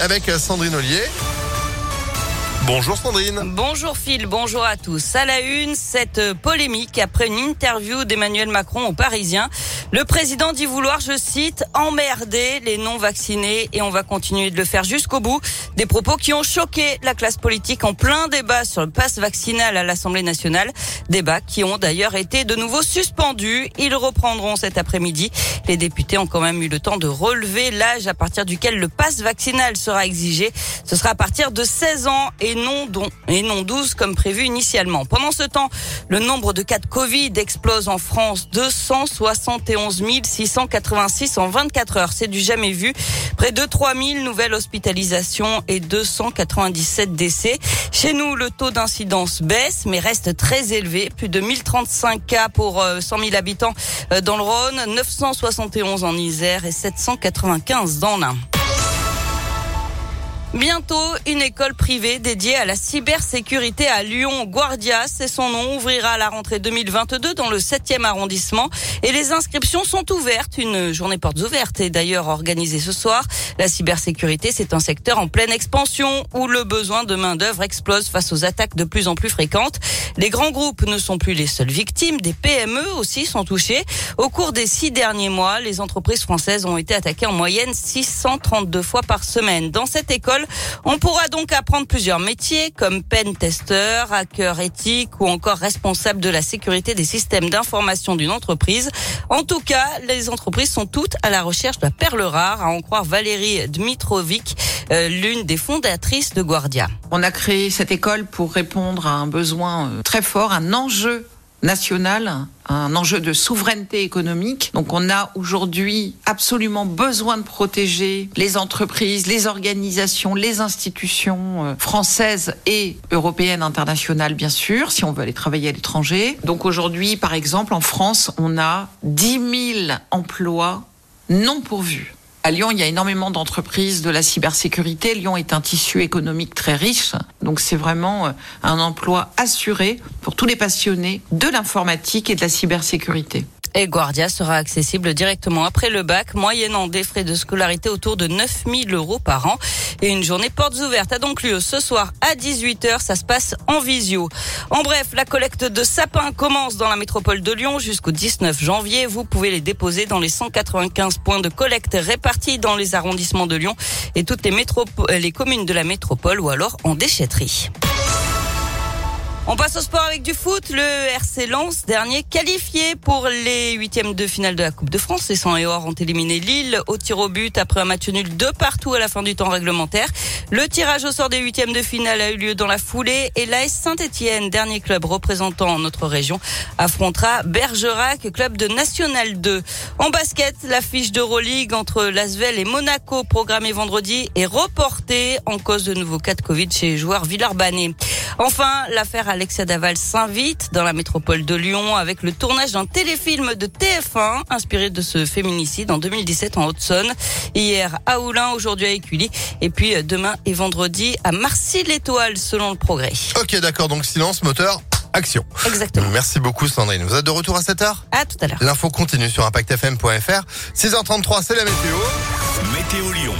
avec Sandrine Ollier. Bonjour Sandrine. Bonjour Phil, bonjour à tous. À la une, cette polémique après une interview d'Emmanuel Macron aux Parisiens. Le président dit vouloir, je cite, emmerder les non-vaccinés et on va continuer de le faire jusqu'au bout. Des propos qui ont choqué la classe politique en plein débat sur le passe vaccinal à l'Assemblée nationale. Débats qui ont d'ailleurs été de nouveau suspendus. Ils reprendront cet après-midi. Les députés ont quand même eu le temps de relever l'âge à partir duquel le passe vaccinal sera exigé. Ce sera à partir de 16 ans et non, et non 12 comme prévu initialement. Pendant ce temps, le nombre de cas de Covid explose en France. 271 686 en 24 heures. C'est du jamais vu. Près de 3000 nouvelles hospitalisations et 297 décès. Chez nous, le taux d'incidence baisse, mais reste très élevé. Plus de 1035 cas pour 100 euh, 000 habitants euh, dans le Rhône, 971 en Isère et 795 dans l'Ain. Bientôt, une école privée dédiée à la cybersécurité à Lyon. Guardia, c'est son nom, ouvrira à la rentrée 2022 dans le 7e arrondissement. Et les inscriptions sont ouvertes. Une journée portes ouvertes est d'ailleurs organisée ce soir. La cybersécurité, c'est un secteur en pleine expansion où le besoin de main-d'œuvre explose face aux attaques de plus en plus fréquentes. Les grands groupes ne sont plus les seules victimes. Des PME aussi sont touchées. Au cours des six derniers mois, les entreprises françaises ont été attaquées en moyenne 632 fois par semaine. Dans cette école, on pourra donc apprendre plusieurs métiers comme pen tester, hacker éthique ou encore responsable de la sécurité des systèmes d'information d'une entreprise. En tout cas, les entreprises sont toutes à la recherche de la perle rare, à en croire Valérie Dmitrovic, euh, l'une des fondatrices de Guardia. On a créé cette école pour répondre à un besoin euh, très fort, un enjeu national, un enjeu de souveraineté économique. Donc on a aujourd'hui absolument besoin de protéger les entreprises, les organisations, les institutions euh, françaises et européennes, internationales bien sûr, si on veut aller travailler à l'étranger. Donc aujourd'hui, par exemple, en France, on a 10 000 emplois non pourvus. À Lyon, il y a énormément d'entreprises de la cybersécurité. Lyon est un tissu économique très riche. Donc c'est vraiment euh, un emploi assuré pour tous les passionnés de l'informatique et de la cybersécurité. Et Guardia sera accessible directement après le bac, moyennant des frais de scolarité autour de 9000 euros par an. Et une journée portes ouvertes a donc lieu ce soir à 18h. Ça se passe en visio. En bref, la collecte de sapins commence dans la métropole de Lyon jusqu'au 19 janvier. Vous pouvez les déposer dans les 195 points de collecte répartis dans les arrondissements de Lyon et toutes les, les communes de la métropole ou alors en déchetterie. On passe au sport avec du foot. Le RC Lens, dernier qualifié pour les huitièmes de finale de la Coupe de France. Les 100 et or ont éliminé Lille au tir au but après un match nul de partout à la fin du temps réglementaire. Le tirage au sort des huitièmes de finale a eu lieu dans la foulée et l'AS Saint-Etienne, dernier club représentant notre région, affrontera Bergerac, club de National 2. En basket, la fiche d'Euroleague entre Lasvel et Monaco programmée vendredi est reportée en cause de nouveaux cas de Covid chez les joueurs Villeurbanne. Enfin, l'affaire Alexia Daval s'invite dans la métropole de Lyon avec le tournage d'un téléfilm de TF1 inspiré de ce féminicide en 2017 en Haute-Saône. Hier à Oulin, aujourd'hui à Écully et puis euh, demain et vendredi à Marcy-l'Étoile selon le progrès. Ok, d'accord. Donc silence, moteur. Action. Exactement. Merci beaucoup Sandrine. Vous êtes de retour à 7h À tout à l'heure. L'info continue sur impactfm.fr. 6h33, c'est la météo. Météo Lyon.